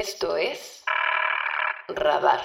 Esto es Radar.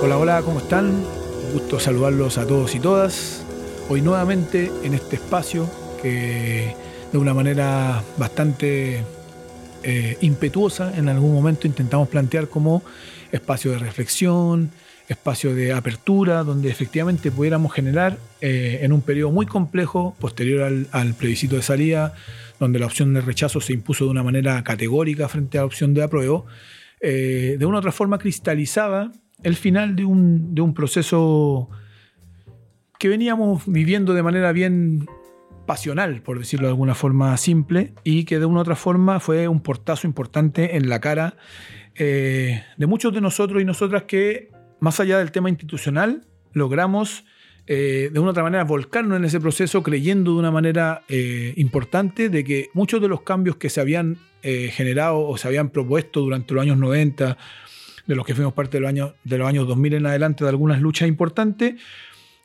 Hola, hola, ¿cómo están? Gusto saludarlos a todos y todas. Hoy nuevamente en este espacio que de una manera bastante eh, impetuosa en algún momento intentamos plantear como espacio de reflexión, espacio de apertura, donde efectivamente pudiéramos generar eh, en un periodo muy complejo, posterior al, al plebiscito de salida, donde la opción de rechazo se impuso de una manera categórica frente a la opción de apruebo, eh, de una u otra forma cristalizaba el final de un, de un proceso que veníamos viviendo de manera bien pasional, por decirlo de alguna forma simple, y que de una u otra forma fue un portazo importante en la cara eh, de muchos de nosotros y nosotras que, más allá del tema institucional, logramos eh, de una u otra manera volcarnos en ese proceso creyendo de una manera eh, importante de que muchos de los cambios que se habían generado o se habían propuesto durante los años 90, de los que fuimos parte de los años, de los años 2000 en adelante, de algunas luchas importantes,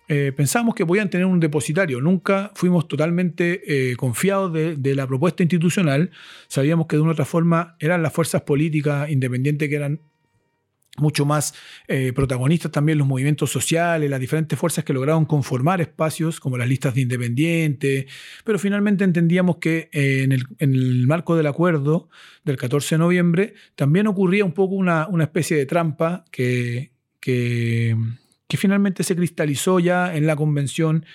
eh, pensamos que podían tener un depositario. Nunca fuimos totalmente eh, confiados de, de la propuesta institucional. Sabíamos que de una u otra forma eran las fuerzas políticas independientes que eran mucho más eh, protagonistas también los movimientos sociales, las diferentes fuerzas que lograron conformar espacios como las listas de independientes, pero finalmente entendíamos que eh, en, el, en, el, marco del acuerdo del 14 de noviembre también ocurría un poco una, una especie de trampa que, que, que, finalmente se cristalizó ya en la convención,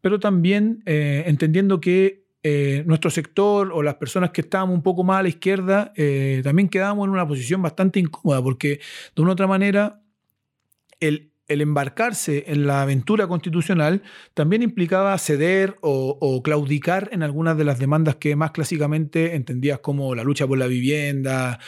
pero también eh, entendiendo que eh, nuestro sector o las personas que estábamos un poco más a la izquierda, eh, también quedábamos en una posición bastante incómoda, porque de una u otra manera el, embarcarse en la aventura constitucional también implicaba ceder o, claudicar en algunas de las demandas que más clásicamente entendías como la lucha por la vivienda.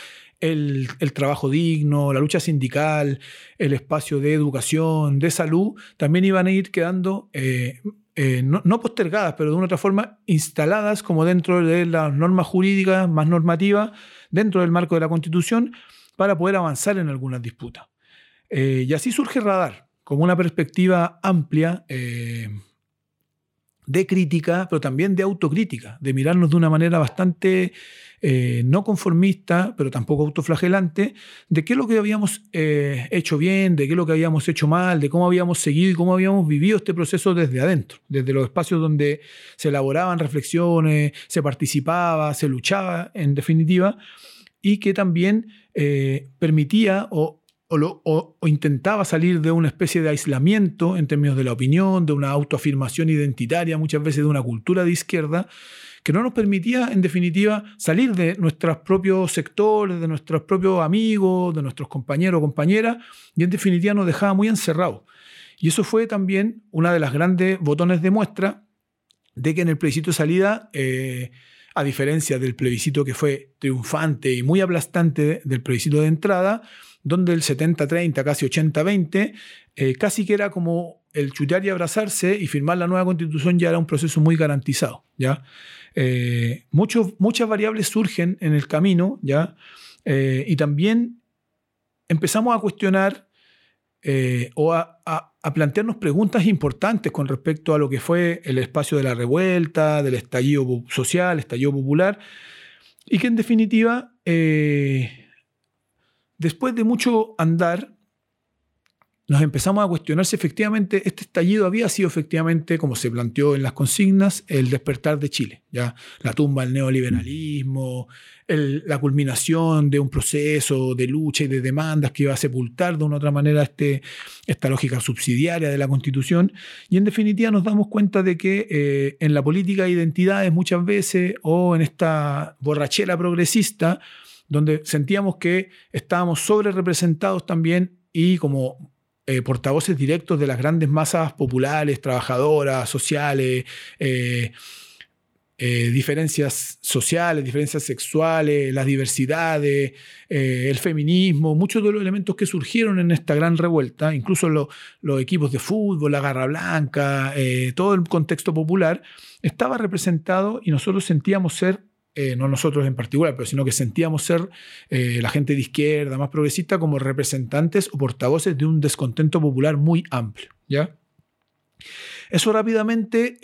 El, el, trabajo digno, la lucha sindical, el espacio de educación, de salud, también iban a ir quedando eh, eh, no, postergadas, pero de una otra forma instaladas como dentro de las normas jurídicas más normativas, dentro del marco de la Constitución, para poder avanzar en algunas disputas. Eh, y así surge Radar, como una perspectiva amplia eh, de crítica, pero también de autocrítica, de mirarnos de una manera bastante eh, no conformista, pero tampoco autoflagelante, de qué es lo que habíamos eh, hecho bien, de qué es lo que habíamos hecho mal, de cómo habíamos seguido y cómo habíamos vivido este proceso desde adentro, desde los espacios donde se elaboraban reflexiones, se participaba, se luchaba, en definitiva, y que también eh, permitía o intentaba salir de una especie de aislamiento en términos de la opinión, de una autoafirmación identitaria, muchas veces de una cultura de izquierda, que no nos permitía, en definitiva, salir de nuestros propios sectores, de nuestros propios amigos, de nuestros compañeros o compañeras, y en definitiva nos dejaba muy encerrados. Y eso fue también una de las grandes botones de muestra de que en el plebiscito de salida, eh, a diferencia del plebiscito que fue triunfante y muy aplastante del plebiscito de entrada, donde el 70-30, casi 80-20, eh, casi que era como el chutear y abrazarse y firmar la nueva constitución ya era un proceso muy garantizado. ¿ya? Eh, muchas variables surgen en el camino, ¿ya? Eh, y también empezamos a cuestionar eh, o a, plantearnos preguntas importantes con respecto a lo que fue el espacio de la revuelta, del estallido social, estallido popular, y que en definitiva, después de mucho andar, nos empezamos a cuestionar si efectivamente este estallido había sido efectivamente, como se planteó en las consignas, el despertar de Chile, ya la tumba del neoliberalismo, la culminación de un proceso de lucha y de demandas que iba a sepultar de una u otra manera este, esta lógica subsidiaria de la constitución. Y en definitiva nos damos cuenta de que eh, en la política de identidades muchas veces o en esta borrachera progresista, donde sentíamos que estábamos sobre representados también y como eh, portavoces directos de las grandes masas populares, trabajadoras, sociales, eh, eh, diferencias sociales, diferencias sexuales, las diversidades, el feminismo, muchos de los elementos que surgieron en esta gran revuelta, incluso los equipos de fútbol, la Garra Blanca, todo el contexto popular, estaba representado y nosotros sentíamos ser no nosotros en particular, pero sino que sentíamos ser la gente de izquierda, más progresista, como representantes o portavoces de un descontento popular muy amplio. ¿ya? Eso rápidamente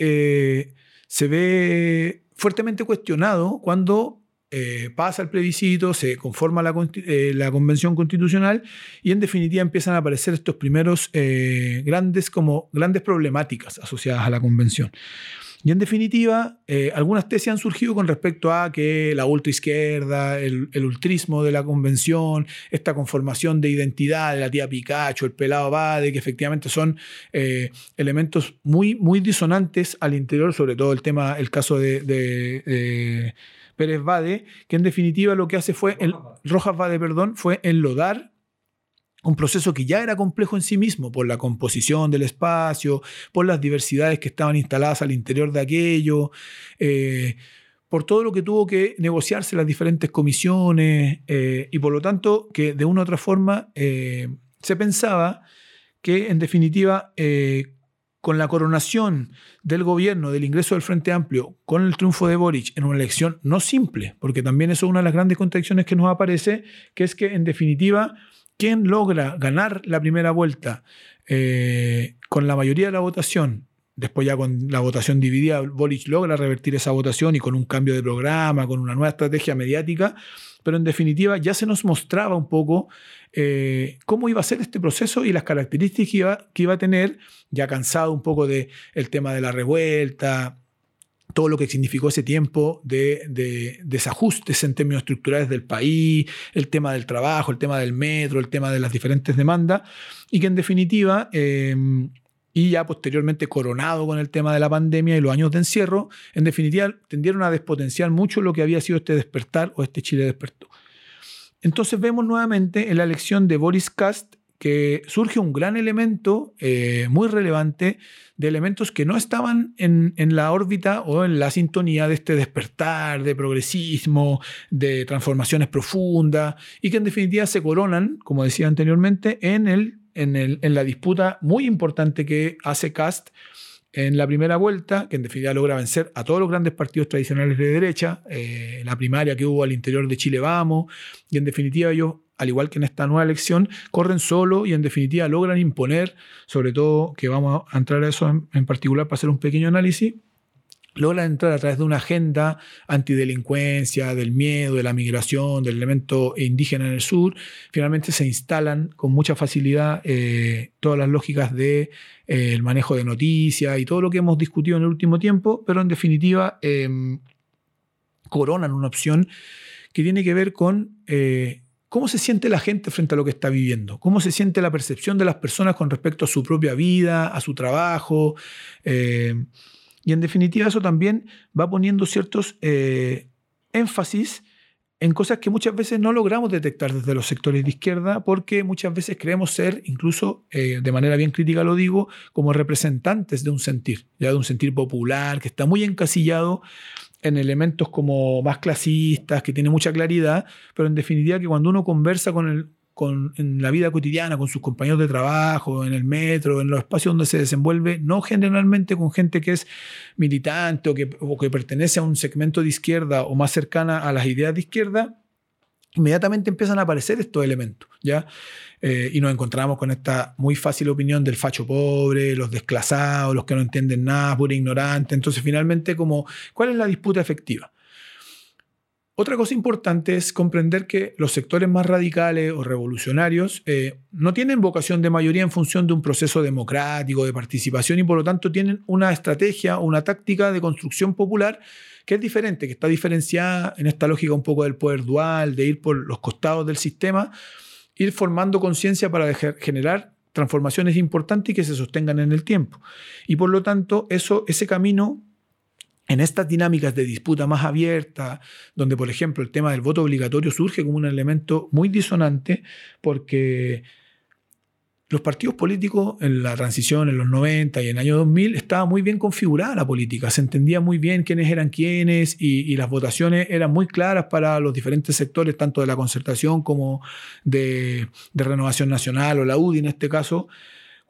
se ve fuertemente cuestionado cuando eh, pasa el plebiscito, se conforma eh, la, convención constitucional y en definitiva empiezan a aparecer estos primeros eh, grandes, como, grandes problemáticas asociadas a la convención. Y en definitiva, eh, algunas tesis han surgido con respecto a que la ultraizquierda, el, el ultrismo de la convención, esta conformación de identidad de la tía Pikachu, el pelado Bade, que efectivamente son eh, elementos muy, muy disonantes al interior, sobre todo el tema, el caso de, Pérez Bade, que en definitiva lo que hace fue, Rojas Bade, perdón, fue enlodar un proceso que ya era complejo en sí mismo por la composición del espacio, por las diversidades que estaban instaladas al interior de aquello, eh, por todo lo que tuvo que negociarse las diferentes comisiones eh, y por lo tanto que de una u otra forma eh, se pensaba que en definitiva con la coronación del gobierno, del ingreso del Frente Amplio, con el triunfo de Boric en una elección no simple, porque también eso es una de las grandes contradicciones que nos aparece, que es que en definitiva quien logra ganar la primera vuelta eh, con la mayoría de la votación, después ya con la votación dividida, Boric logra revertir esa votación y con un cambio de programa, con una nueva estrategia mediática, pero en definitiva ya se nos mostraba un poco eh, cómo iba a ser este proceso y las características que iba, que iba a tener, ya cansado un poco del el tema de la revuelta, todo lo que significó ese tiempo de, desajustes en términos estructurales del país, el tema del trabajo, el tema del metro, el tema de las diferentes demandas, y que en definitiva, em, y ya posteriormente coronado con el tema de la pandemia y los años de encierro, en definitiva tendieron a despotenciar mucho lo que había sido este despertar o este Chile despertó. Entonces vemos nuevamente en la elección de Boris Kast que surge un gran elemento eh, muy relevante de elementos que no estaban en, la órbita o en la sintonía de este despertar, de progresismo, de transformaciones profundas, y que en definitiva se coronan, como decía anteriormente, en, el, en, el, en la disputa muy importante que hace Cast en la primera vuelta, que en definitiva logra vencer a todos los grandes partidos tradicionales de derecha, en eh, la primaria que hubo al interior de Chile Vamos, y en definitiva ellos al igual que en esta nueva elección, corren solo y en definitiva logran imponer, sobre todo que vamos a entrar a eso en, particular para hacer un pequeño análisis, logran entrar a través de una agenda antidelincuencia, del miedo, de la migración, del elemento indígena en el sur, finalmente se instalan con mucha facilidad eh, todas las lógicas del de, eh, manejo de noticias y todo lo que hemos discutido en el último tiempo, pero en definitiva em, coronan una opción que tiene que ver con eh, ¿Cómo se siente la gente frente a lo que está viviendo? ¿Cómo se siente la percepción de las personas con respecto a su propia vida, a su trabajo? Y en definitiva eso también va poniendo ciertos eh, énfasis en cosas que muchas veces no logramos detectar desde los sectores de izquierda porque muchas veces creemos ser, incluso eh, de manera bien crítica lo digo, como representantes de un sentir, ya de un sentir popular que está muy encasillado en elementos como más clasistas, que tiene mucha claridad, pero en definitiva que cuando uno conversa con el, con, en la vida cotidiana, con sus compañeros de trabajo, en el metro, en los espacios donde se desenvuelve, no generalmente con gente que es militante o que, o que pertenece a un segmento de izquierda o más cercana a las ideas de izquierda, inmediatamente empiezan a aparecer estos elementos, ¿ya? Eh, y nos encontramos con esta muy fácil opinión del facho pobre, los desclasados, los que no entienden nada, pura ignorante. Entonces, finalmente, como, ¿cuál es la disputa efectiva? Otra cosa importante es comprender que los sectores más radicales o revolucionarios eh, no tienen vocación de mayoría en función de un proceso democrático, de participación, y por lo tanto tienen una estrategia una táctica de construcción popular que es diferente, que está diferenciada en esta lógica un poco del poder dual, de ir por los costados del sistema, ir formando conciencia para generar transformaciones importantes y que se sostengan en el tiempo. Y por lo tanto, ese camino en estas dinámicas de disputa más abierta, donde por ejemplo el tema del voto obligatorio surge como un elemento muy disonante, porque los partidos políticos en la transición en los 90 y en el año 2000 estaba muy bien configurada la política, se entendía muy bien quiénes eran quiénes y, las votaciones eran muy claras para los diferentes sectores, tanto de la concertación como de, de Renovación Nacional o la UDI en este caso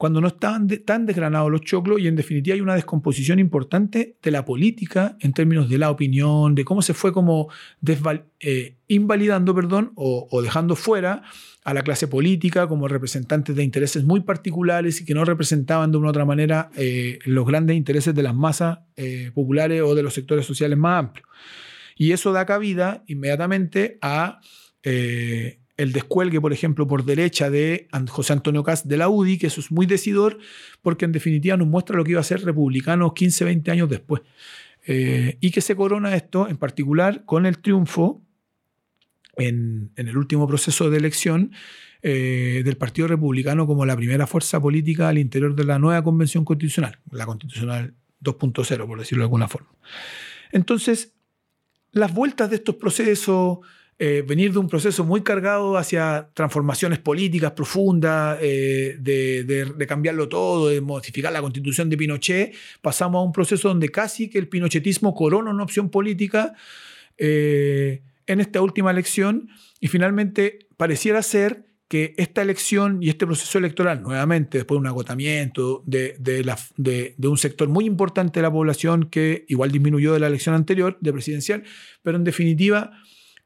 cuando no estaban tan desgranados los choclos y en definitiva hay una descomposición importante de la política en términos de la opinión, de cómo se fue como eh, invalidando perdón, o, dejando fuera a la clase política como representantes de intereses muy particulares y que no representaban de una u otra manera eh, los grandes intereses de las masas eh, populares o de los sectores sociales más amplios. Y eso da cabida inmediatamente a el descuelgue, por ejemplo, por derecha de José Antonio Cast de la UDI, que eso es muy decidor, porque en definitiva nos muestra lo que iba a ser republicano 15, 20 años después. Eh, y que se corona esto, en particular, con el triunfo en, el último proceso de elección eh, del Partido Republicano como la primera fuerza política al interior de la nueva Convención Constitucional, la Constitucional 2.0, por decirlo de alguna forma. Entonces, las vueltas de estos procesos, eh, venir de un proceso muy cargado hacia transformaciones políticas profundas, eh, de, cambiarlo todo, de modificar la constitución de Pinochet, pasamos a un proceso donde casi que el pinochetismo corona una opción política eh, en esta última elección. Y finalmente pareciera ser que esta elección y este proceso electoral, nuevamente, después de un agotamiento de, de, un sector muy importante de la población que igual disminuyó de la elección anterior, de presidencial, pero en definitiva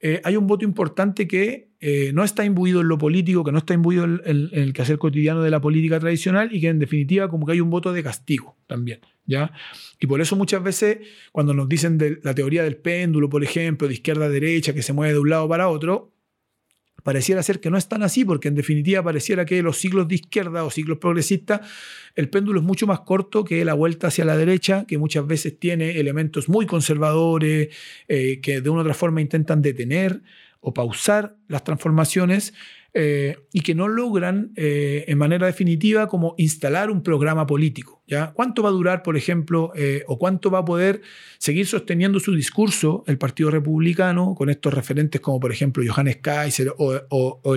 eh, hay un voto importante que eh, no está imbuido en lo político, que no está imbuido en, el quehacer cotidiano de la política tradicional y que en definitiva como que hay un voto de castigo también. ¿ya? Y por eso muchas veces cuando nos dicen de la teoría del péndulo, por ejemplo, de izquierda a derecha, que se mueve de un lado para otro, Pareciera ser que no es tan así, porque en definitiva pareciera que los siglos de izquierda o siglos progresistas, el péndulo es mucho más corto que la vuelta hacia la derecha, que muchas veces tiene elementos muy conservadores, eh, que de una u otra forma intentan detener o pausar las transformaciones. Eh, y que no logran eh, en manera definitiva como instalar un programa político. ¿ya? ¿Cuánto va a durar, por ejemplo, eh, o cuánto va a poder seguir sosteniendo su discurso el Partido Republicano con estos referentes como, por ejemplo, Johannes Kaiser o,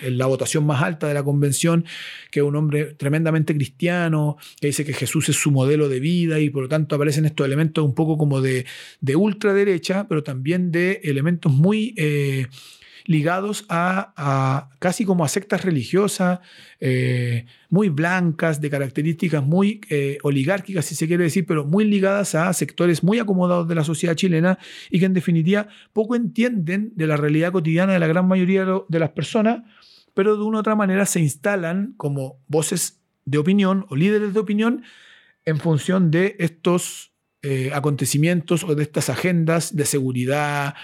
la votación más alta de la convención, que es un hombre tremendamente cristiano, que dice que Jesús es su modelo de vida y por lo tanto aparecen estos elementos un poco como de, de ultraderecha, pero también de elementos muy ligados a, casi como a sectas religiosas, eh, muy blancas, de características muy eh, oligárquicas, si se quiere decir, pero muy ligadas a sectores muy acomodados de la sociedad chilena y que en definitiva poco entienden de la realidad cotidiana de la gran mayoría de las personas, pero de una u otra manera se instalan como voces de opinión o líderes de opinión en función de estos eh, acontecimientos o de estas agendas de seguridad,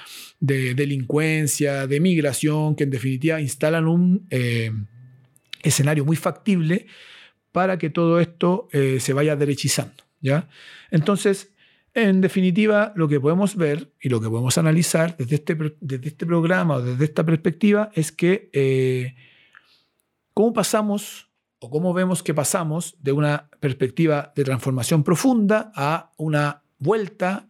de delincuencia, de migración, que en definitiva instalan un eh, escenario muy factible para que todo esto eh, se vaya derechizando. ¿ya? Entonces, en definitiva, lo que podemos ver y lo que podemos analizar desde este, desde este programa o desde esta perspectiva es que cómo pasamos o cómo vemos que pasamos de una perspectiva de transformación profunda a una vuelta,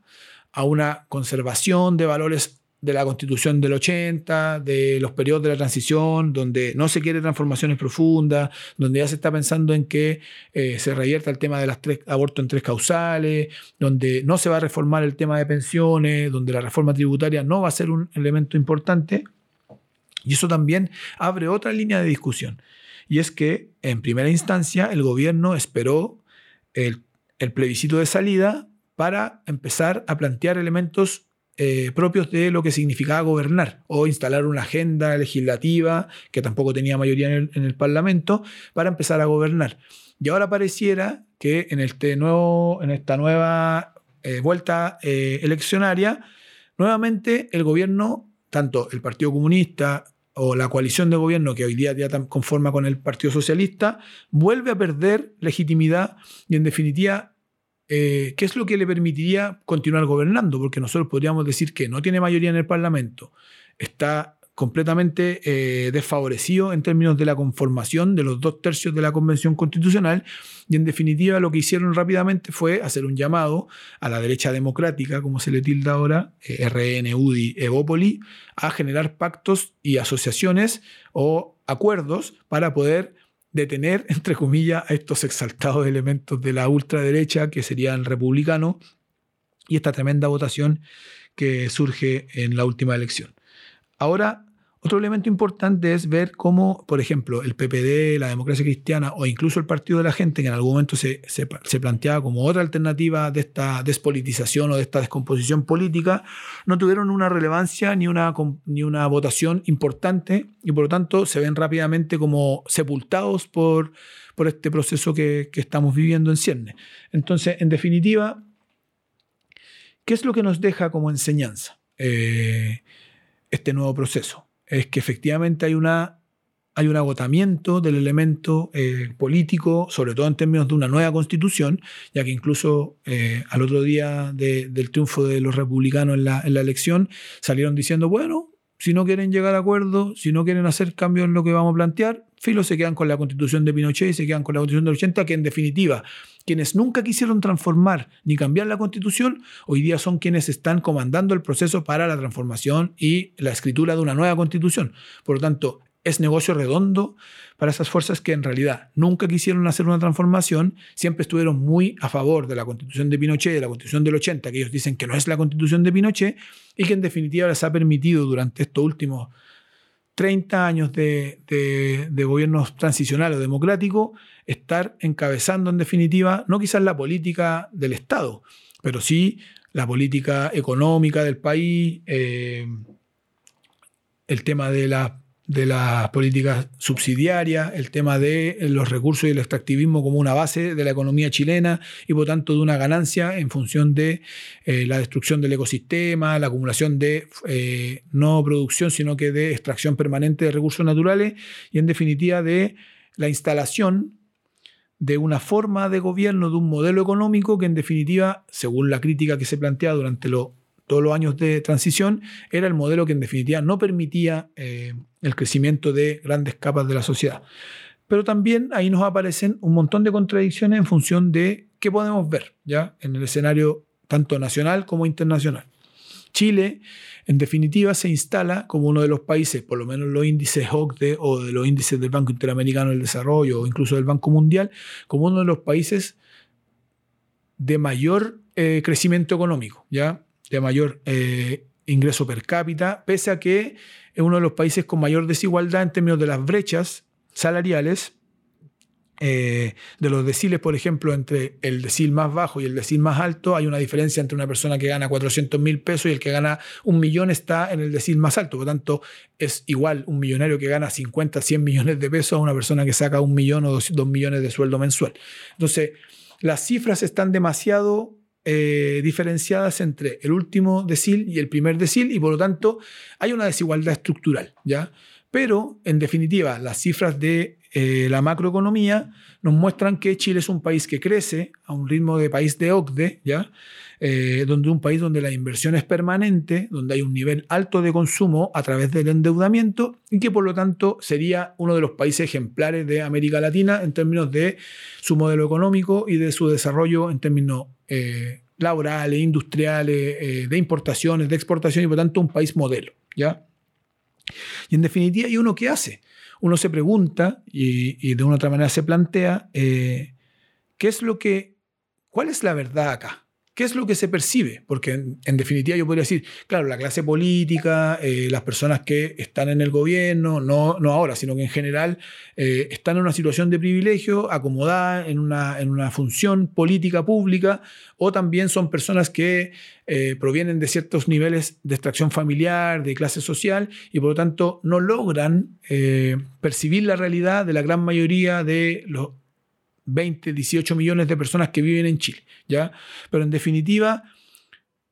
a una conservación de valores de la constitución del 80, de los periodos de la transición, donde no se quiere transformaciones profundas, donde ya se está pensando en que eh, se revierta el tema de las tres abortos en tres causales, donde no se va a reformar el tema de pensiones, donde la reforma tributaria no va a ser un elemento importante. Y eso también abre otra línea de discusión y es que en primera instancia el gobierno esperó el, plebiscito de salida para empezar a plantear elementos eh, propios de lo que significaba gobernar o instalar una agenda legislativa que tampoco tenía mayoría en el, Parlamento para empezar a gobernar. Y ahora pareciera que en, este nuevo, en esta nueva eh, vuelta eh, eleccionaria, nuevamente el gobierno, tanto el Partido Comunista o la coalición de gobierno que hoy día ya conforma con el Partido Socialista, vuelve a perder legitimidad y en definitiva, eh, ¿qué es lo que le permitiría continuar gobernando? Porque nosotros podríamos decir que no tiene mayoría en el Parlamento, está completamente eh, desfavorecido en términos de la conformación de los dos tercios de la Convención Constitucional y en definitiva lo que hicieron rápidamente fue hacer un llamado a la derecha democrática, como se le tilda ahora, eh, RN, UDI, a generar pactos y asociaciones o acuerdos para poder detener, entre comillas, a estos exaltados elementos de la ultraderecha que serían republicanos y esta tremenda votación que surge en la última elección. Ahora, otro elemento importante es ver cómo, por ejemplo, el PPD, la democracia cristiana o incluso el Partido de la Gente, que en algún momento se, se, planteaba como otra alternativa de esta despolitización o de esta descomposición política, no tuvieron una relevancia ni una, ni una votación importante y por lo tanto se ven rápidamente como sepultados por, por este proceso que, que estamos viviendo en cierne. Entonces, en definitiva, ¿qué es lo que nos deja como enseñanza eh, este nuevo proceso? Es que efectivamente hay, una, hay un agotamiento del elemento eh, político, sobre todo en términos de una nueva constitución, ya que incluso eh, al otro día del triunfo de los republicanos en la, en la elección salieron diciendo, bueno, si no quieren llegar a acuerdo, si no quieren hacer cambios en lo que vamos a plantear, filo se quedan con la constitución de Pinochet y se quedan con la constitución del 80, que en definitiva, quienes nunca quisieron transformar ni cambiar la constitución, hoy día son quienes están comandando el proceso para la transformación y la escritura de una nueva constitución. Por lo tanto, es negocio redondo para esas fuerzas que en realidad nunca quisieron hacer una transformación, siempre estuvieron muy a favor de la constitución de Pinochet, de la constitución del 80, que ellos dicen que no es la constitución de Pinochet, y que en definitiva les ha permitido durante estos últimos 30 años de, de, gobierno transicional o democrático estar encabezando en definitiva, no quizás la política del Estado, pero sí la política económica del país, eh, el tema de la de las políticas subsidiarias, el tema de los recursos y el extractivismo como una base de la economía chilena y por tanto de una ganancia en función de eh, la destrucción del ecosistema, la acumulación de eh, no producción, sino que de extracción permanente de recursos naturales y en definitiva de la instalación de una forma de gobierno, de un modelo económico que en definitiva, según la crítica que se plantea durante lo todos los años de transición, era el modelo que en definitiva no permitía eh, el crecimiento de grandes capas de la sociedad. Pero también ahí nos aparecen un montón de contradicciones en función de qué podemos ver ya en el escenario tanto nacional como internacional. Chile, en definitiva, se instala como uno de los países, por lo menos los índices OCDE o de los índices del Banco Interamericano del Desarrollo o incluso del Banco Mundial, como uno de los países de mayor eh, crecimiento económico. ¿ya? De mayor eh, ingreso per cápita, pese a que es uno de los países con mayor desigualdad en términos de las brechas salariales, eh, de los deciles, por ejemplo, entre el decil más bajo y el decil más alto, hay una diferencia entre una persona que gana 400 mil pesos y el que gana un millón está en el decil más alto. Por lo tanto, es igual un millonario que gana 50, 100 millones de pesos a una persona que saca un millón o dos, dos millones de sueldo mensual. Entonces, las cifras están demasiado eh, diferenciadas entre el último decil y el primer decil y por lo tanto hay una desigualdad estructural, ¿ya? Pero, en definitiva, las cifras de eh, la macroeconomía nos muestran que Chile es un país que crece a un ritmo de país de OCDE, ¿ya? Eh, donde un país donde la inversión es permanente, donde hay un nivel alto de consumo a través del endeudamiento y que por lo tanto sería uno de los países ejemplares de América Latina en términos de su modelo económico y de su desarrollo en términos eh, laborales, industriales, de importaciones, de exportación y por tanto un país modelo. ¿ya? Y en definitiva, ¿y uno qué hace? Uno se pregunta y, de una otra manera se plantea, eh, ¿qué es lo que, cuál es la verdad acá? ¿Qué es lo que se percibe? Porque en, definitiva yo podría decir, claro, la clase política, eh, las personas que están en el gobierno, no, no ahora, sino que en general eh, están en una situación de privilegio, acomodada en una, en una función política pública, o también son personas que eh, provienen de ciertos niveles de extracción familiar, de clase social, y por lo tanto no logran percibir la realidad de la gran mayoría de los 20, 18 millones de personas que viven en Chile, ¿ya? Pero en definitiva,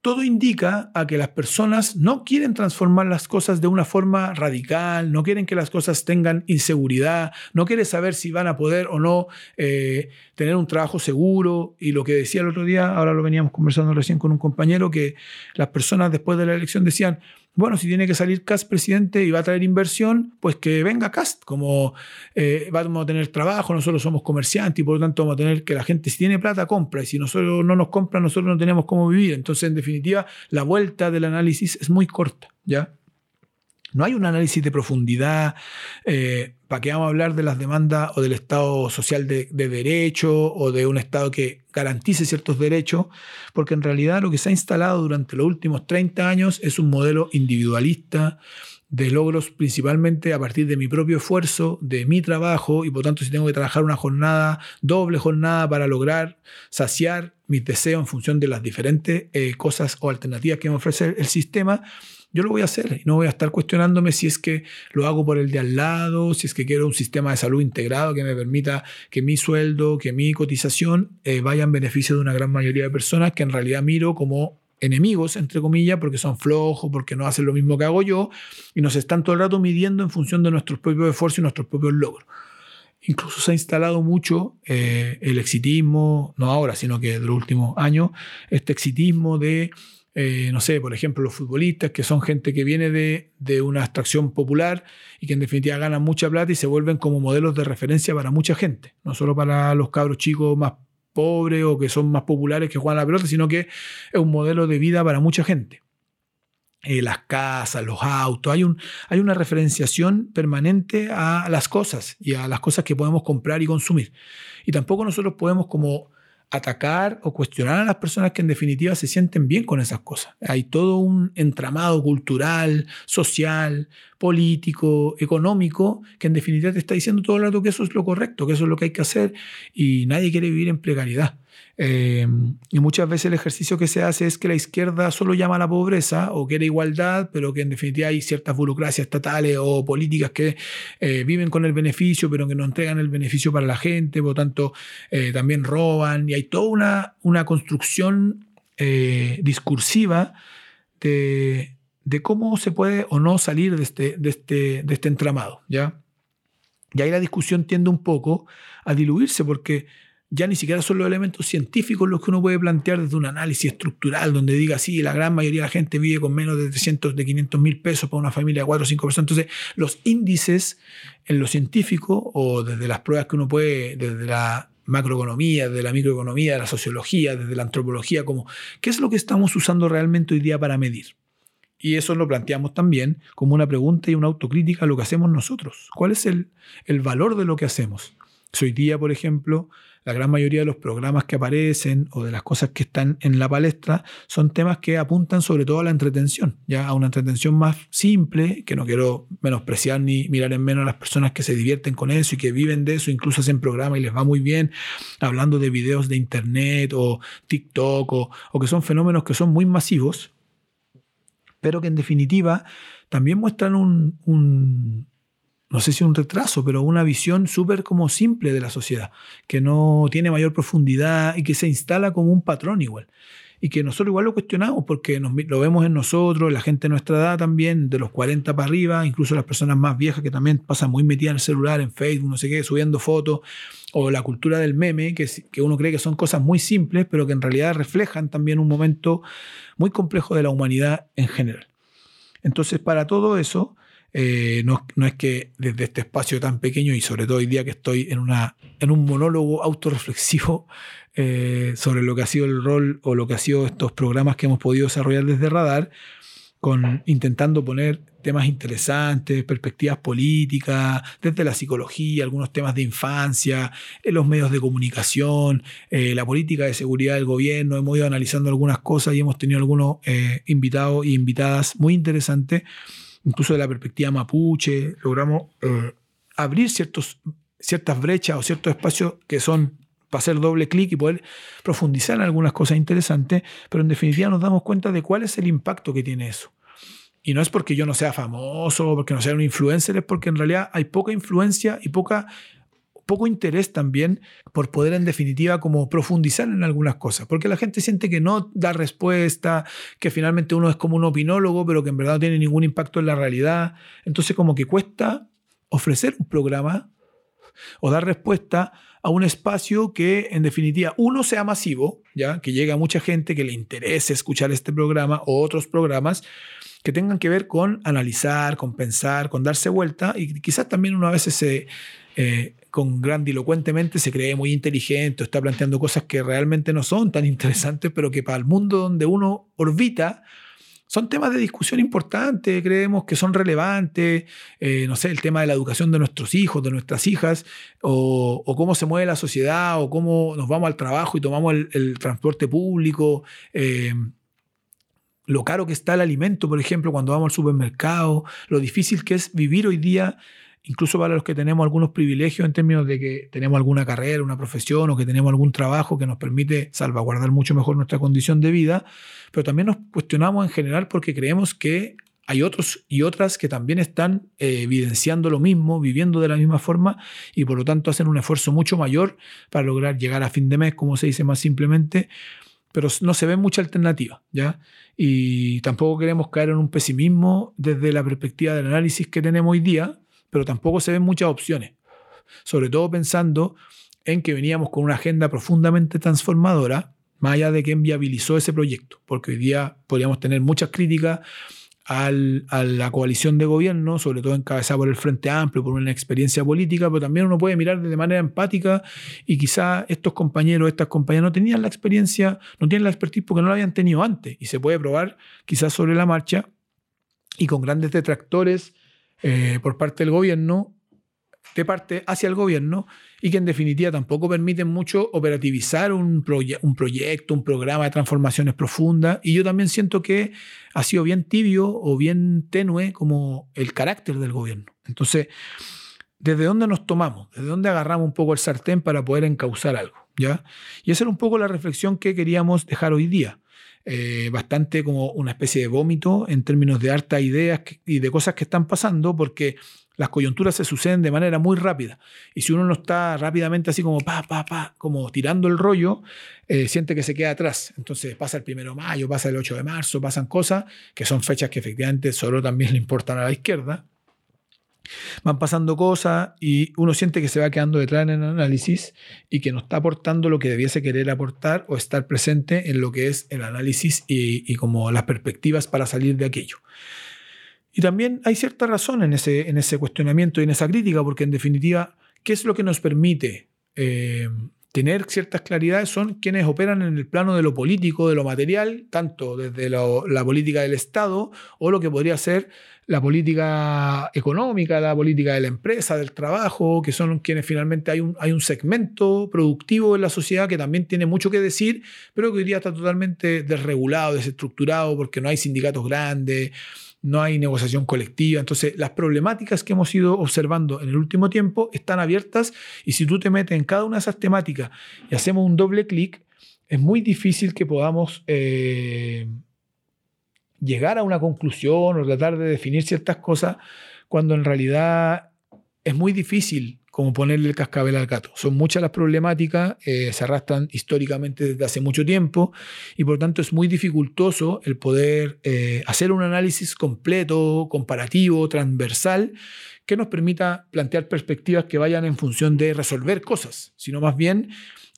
todo indica a que las personas no quieren transformar las cosas de una forma radical, no quieren que las cosas tengan inseguridad, no quieren saber si van a poder o no eh, tener un trabajo seguro. Y lo que decía el otro día, ahora lo veníamos conversando recién con un compañero, que las personas después de la elección decían, bueno, si tiene que salir Cast presidente y va a traer inversión, pues que venga Cast, como eh, vamos a tener trabajo, nosotros somos comerciantes y por lo tanto vamos a tener que la gente si tiene plata compra y si nosotros no nos compra nosotros no tenemos cómo vivir. Entonces, en definitiva, la vuelta del análisis es muy corta, ¿ya? No hay un análisis de profundidad. Eh, ¿Para qué vamos a hablar de las demandas o del Estado social de, derecho o de un Estado que garantice ciertos derechos? Porque en realidad lo que se ha instalado durante los últimos 30 años es un modelo individualista de logros principalmente a partir de mi propio esfuerzo, de mi trabajo, y por tanto si tengo que trabajar una jornada, doble jornada para lograr saciar mis deseos en función de las diferentes eh, cosas o alternativas que me ofrece el sistema, yo lo voy a hacer y no voy a estar cuestionándome si es que lo hago por el de al lado, si es que quiero un sistema de salud integrado que me permita que mi sueldo, que mi cotización eh, vaya en beneficio de una gran mayoría de personas que en realidad miro como enemigos, entre comillas, porque son flojos, porque no hacen lo mismo que hago yo, y nos están todo el rato midiendo en función de nuestros propios esfuerzos y nuestros propios logros. Incluso se ha instalado mucho eh, el exitismo, no ahora, sino que los últimos años, este exitismo de eh, no sé, por ejemplo, los futbolistas, que son gente que viene de, de, una extracción popular y que en definitiva ganan mucha plata y se vuelven como modelos de referencia para mucha gente, no solo para los cabros chicos más pobres o que son más populares que juegan la pelota, sino que es un modelo de vida para mucha gente. Eh, las casas, los autos, hay, un, hay una referenciación permanente a las cosas y a las cosas que podemos comprar y consumir. Y tampoco nosotros podemos como atacar o cuestionar a las personas que en definitiva se sienten bien con esas cosas. Hay todo un entramado cultural, social, político, económico, que en definitiva te está diciendo todo el rato que eso es lo correcto, que eso es lo que hay que hacer y nadie quiere vivir en precariedad. Eh, y muchas veces el ejercicio que se hace es que la izquierda solo llama a la pobreza o quiere igualdad, pero que en definitiva hay ciertas burocracias estatales o políticas que eh, viven con el beneficio, pero que no entregan el beneficio para la gente, por lo tanto eh, también roban. Y hay toda una, una construcción discursiva de, de, cómo se puede o no salir de este, de este, de este entramado. ¿ya? Y ahí la discusión tiende un poco a diluirse porque ya ni siquiera son los elementos científicos los que uno puede plantear desde un análisis estructural, donde diga, sí, la gran mayoría de la gente vive con menos de 300, de 500 mil pesos para una familia de 4 o 5 personas. Entonces, los índices en lo científico o desde las pruebas que uno puede, desde la macroeconomía, desde la microeconomía, de la sociología, desde la antropología, como, ¿qué es lo que estamos usando realmente hoy día para medir? Y eso lo planteamos también como una pregunta y una autocrítica a lo que hacemos nosotros. ¿Cuál es el, el valor de lo que hacemos? Hoy día, por ejemplo, la gran mayoría de los programas que aparecen o de las cosas que están en la palestra son temas que apuntan sobre todo a la entretención, ya a una entretención más simple, que no quiero menospreciar ni mirar en menos a las personas que se divierten con eso y que viven de eso, incluso hacen programas y les va muy bien, hablando de videos de internet o TikTok o, o que son fenómenos que son muy masivos, pero que en definitiva también muestran un, no sé si un retraso, pero una visión súper como simple de la sociedad, que no tiene mayor profundidad y que se instala como un patrón igual. Y que nosotros igual lo cuestionamos porque lo vemos en nosotros, la gente de nuestra edad también, de los 40 para arriba, incluso las personas más viejas que también pasan muy metidas en el celular, en Facebook, no sé qué, subiendo fotos, o la cultura del meme, que, que uno cree que son cosas muy simples, pero que en realidad reflejan también un momento muy complejo de la humanidad en general. Entonces, para todo eso, eh, no, es que desde este espacio tan pequeño y sobre todo hoy día que estoy en, una, en un monólogo autorreflexivo eh, sobre lo que ha sido el rol o lo que ha sido estos programas que hemos podido desarrollar desde Radar, con, intentando poner temas interesantes, perspectivas políticas, desde la psicología, algunos temas de infancia, en los medios de comunicación, eh, la política de seguridad del gobierno. Hemos ido analizando algunas cosas y hemos tenido algunos invitados e invitadas muy interesantes incluso de la perspectiva mapuche, logramos eh, abrir ciertos, ciertas brechas o ciertos espacios que son para hacer doble clic y poder profundizar en algunas cosas interesantes, pero en definitiva nos damos cuenta de cuál es el impacto que tiene eso. Y no es porque yo no sea famoso, porque no sea un influencer, es porque en realidad hay poca influencia y poca poco interés también por poder en definitiva como profundizar en algunas cosas, porque la gente siente que no da respuesta, que finalmente uno es como un opinólogo, pero que en verdad no tiene ningún impacto en la realidad. Entonces como que cuesta ofrecer un programa o dar respuesta a un espacio que en definitiva uno sea masivo, ya que llegue a mucha gente que le interese escuchar este programa o otros programas que tengan que ver con analizar, con pensar, con darse vuelta y quizás también uno a veces se, eh, con grandilocuentemente se cree muy inteligente, está planteando cosas que realmente no son tan interesantes, pero que para el mundo donde uno orbita son temas de discusión importantes, creemos que son relevantes, eh, no sé, el tema de la educación de nuestros hijos, de nuestras hijas, o, cómo se mueve la sociedad, o cómo nos vamos al trabajo y tomamos el, transporte público, eh, lo caro que está el alimento, por ejemplo, cuando vamos al supermercado, lo difícil que es vivir hoy día incluso para los que tenemos algunos privilegios en términos de que tenemos alguna carrera, una profesión o que tenemos algún trabajo que nos permite salvaguardar mucho mejor nuestra condición de vida, pero también nos cuestionamos en general porque creemos que hay otros y otras que también están eh, evidenciando lo mismo, viviendo de la misma forma y por lo tanto hacen un esfuerzo mucho mayor para lograr llegar a fin de mes, como se dice más simplemente, pero no se ve mucha alternativa, ¿ya? Y tampoco queremos caer en un pesimismo desde la perspectiva del análisis que tenemos hoy día, pero tampoco se ven muchas opciones. Sobre todo pensando en que veníamos con una agenda profundamente transformadora, más allá de quien viabilizó ese proyecto, porque hoy día podríamos tener muchas críticas a la coalición de gobierno, sobre todo encabezada por el Frente Amplio, por una experiencia política, pero también uno puede mirar de manera empática y quizá estos compañeros, estas compañeras no tenían la experiencia, no tienen la expertise porque no la habían tenido antes y se puede probar quizás sobre la marcha y con grandes detractores eh, por parte del gobierno, de parte hacia el gobierno, y que en definitiva tampoco permiten mucho operativizar un, un proyecto, un programa de transformaciones profundas. Y yo también siento que ha sido bien tibio o bien tenue como el carácter del gobierno. Entonces, ¿desde dónde nos tomamos? ¿Desde dónde agarramos un poco el sartén para poder encauzar algo? ¿ya? Y esa era un poco la reflexión que queríamos dejar hoy día. Eh, bastante como una especie de vómito en términos de hartas ideas y de cosas que están pasando, porque las coyunturas se suceden de manera muy rápida. Y si uno no está rápidamente así como pa, pa, pa, como tirando el rollo, eh, siente que se queda atrás. Entonces pasa el primero de mayo, pasa el 8 de marzo, pasan cosas que son fechas que efectivamente solo también le importan a la izquierda. Van pasando cosas y uno siente que se va quedando detrás en el análisis y que no está aportando lo que debiese querer aportar o estar presente en lo que es el análisis y, como las perspectivas para salir de aquello. Y también hay cierta razón en ese, en ese cuestionamiento y en esa crítica, porque en definitiva, ¿qué es lo que nos permite eh, tener ciertas claridades? Son quienes operan en el plano de lo político, de lo material, tanto desde la política del Estado o lo que podría ser la política económica, la política de la empresa, del trabajo, que son quienes finalmente hay un, hay un segmento productivo en la sociedad que también tiene mucho que decir, pero que hoy día está totalmente desregulado, desestructurado, porque no hay sindicatos grandes, no hay negociación colectiva. Entonces, las problemáticas que hemos ido observando en el último tiempo están abiertas y si tú te metes en cada una de esas temáticas y hacemos un doble clic, es muy difícil que podamos... Eh, llegar a una conclusión o tratar de definir ciertas cosas cuando en realidad es muy difícil como ponerle el cascabel al gato. Son muchas las problemáticas, eh, se arrastran históricamente desde hace mucho tiempo y por tanto es muy dificultoso el poder eh, hacer un análisis completo, comparativo, transversal, que nos permita plantear perspectivas que vayan en función de resolver cosas, sino más bien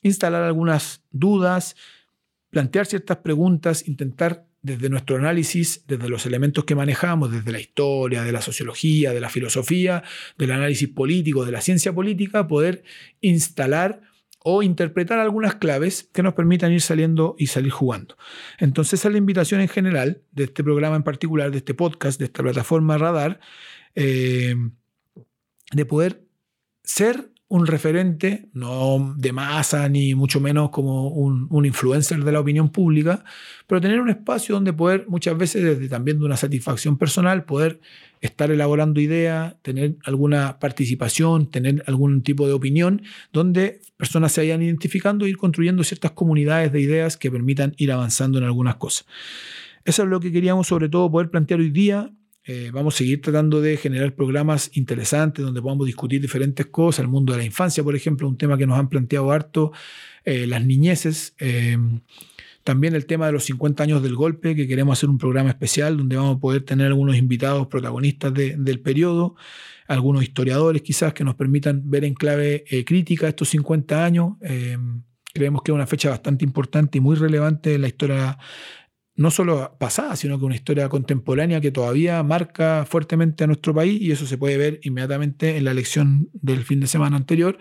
instalar algunas dudas, plantear ciertas preguntas, intentar desde nuestro análisis, desde los elementos que manejamos, desde la historia, de la sociología, de la filosofía, del análisis político, de la ciencia política, poder instalar o interpretar algunas claves que nos permitan ir saliendo y salir jugando. Entonces, esa es la invitación en general de este programa en particular, de este podcast, de esta plataforma Radar, eh, de poder ser un referente, no de masa ni mucho menos como un, influencer de la opinión pública, pero tener un espacio donde poder muchas veces desde también de una satisfacción personal, poder estar elaborando ideas, tener alguna participación, tener algún tipo de opinión, donde personas se vayan identificando e ir construyendo ciertas comunidades de ideas que permitan ir avanzando en algunas cosas. Eso es lo que queríamos sobre todo poder plantear hoy día eh, vamos a seguir tratando de generar programas interesantes donde podamos discutir diferentes cosas, el mundo de la infancia, por ejemplo, un tema que nos han planteado harto, eh, las niñeces, eh, también el tema de los 50 años del golpe, que queremos hacer un programa especial donde vamos a poder tener algunos invitados protagonistas del periodo, algunos historiadores quizás que nos permitan ver en clave crítica estos 50 años. creemos que es una fecha bastante importante y muy relevante en la historia no solo pasada, sino que una historia contemporánea que todavía marca fuertemente a nuestro país y eso se puede ver inmediatamente en la elección del fin de semana anterior.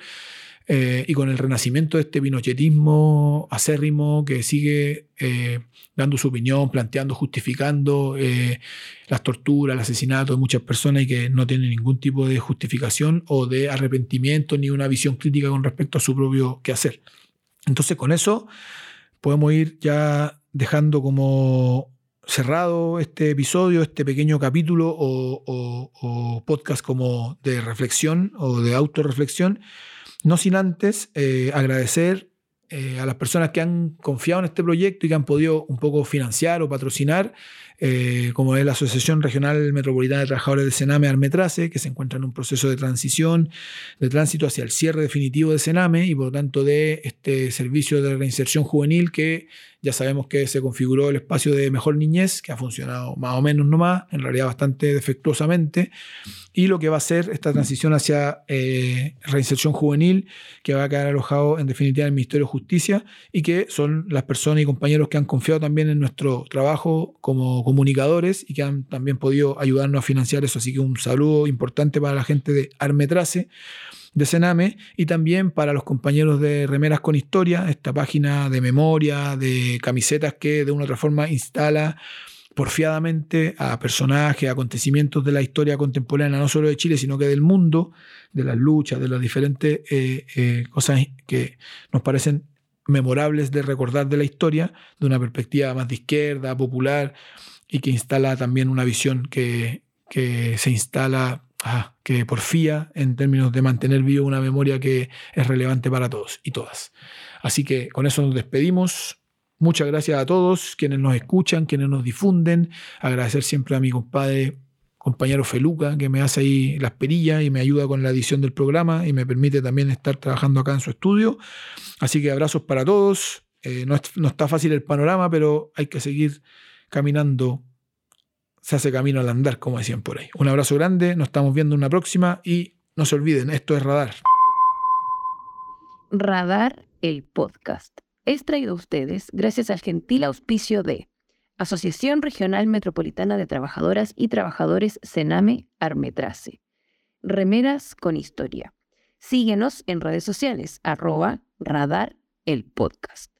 eh, y con el renacimiento de este pinochetismo acérrimo que sigue eh, dando su opinión, planteando, justificando eh, las torturas, el asesinato de muchas personas y que no tiene ningún tipo de justificación o de arrepentimiento ni una visión crítica con respecto a su propio quehacer. Entonces con eso podemos ir ya dejando como cerrado este episodio, este pequeño capítulo o, podcast como de reflexión o de autorreflexión, no sin antes eh, agradecer eh, a las personas que han confiado en este proyecto y que han podido un poco financiar o patrocinar eh, como es la Asociación Regional Metropolitana de Trabajadores de Sename Armetrace, que se encuentra en un proceso de transición, de tránsito hacia el cierre definitivo de Sename y por lo tanto de este servicio de reinserción juvenil que ya sabemos que se configuró el espacio de mejor niñez, que ha funcionado más o menos nomás, en realidad bastante defectuosamente, y lo que va a ser esta transición hacia eh, reinserción juvenil, que va a quedar alojado en definitiva en el Ministerio de Justicia, y que son las personas y compañeros que han confiado también en nuestro trabajo como comunicadores y que han también podido ayudarnos a financiar eso. Así que un saludo importante para la gente de Armetrace, de Sename, y también para los compañeros de Remeras con Historia, esta página de memoria, de camisetas que de una u otra forma instala porfiadamente a personajes, acontecimientos de la historia contemporánea, no solo de Chile, sino que del mundo, de las luchas, de las diferentes eh, eh, cosas que nos parecen memorables de recordar de la historia, de una perspectiva más de izquierda, popular, y que instala también una visión que, se instala, ah, que porfía en términos de mantener viva una memoria que es relevante para todos y todas. Así que con eso nos despedimos. Muchas gracias a todos quienes nos escuchan, quienes nos difunden. Agradecer siempre a mi compadre, compañero Feluca, que me hace ahí las perillas y me ayuda con la edición del programa y me permite también estar trabajando acá en su estudio. Así que abrazos para todos. Eh, no, no está fácil el panorama, pero hay que seguir caminando, se hace camino al andar, como decían por ahí. Un abrazo grande, nos estamos viendo en una próxima y no se olviden, esto es Radar. Radar, el podcast, es traído a ustedes gracias al gentil auspicio de Asociación Regional Metropolitana de Trabajadoras y Trabajadores Sename Armetrace. Remeras con historia. Síguenos en redes sociales, arroba radar el podcast.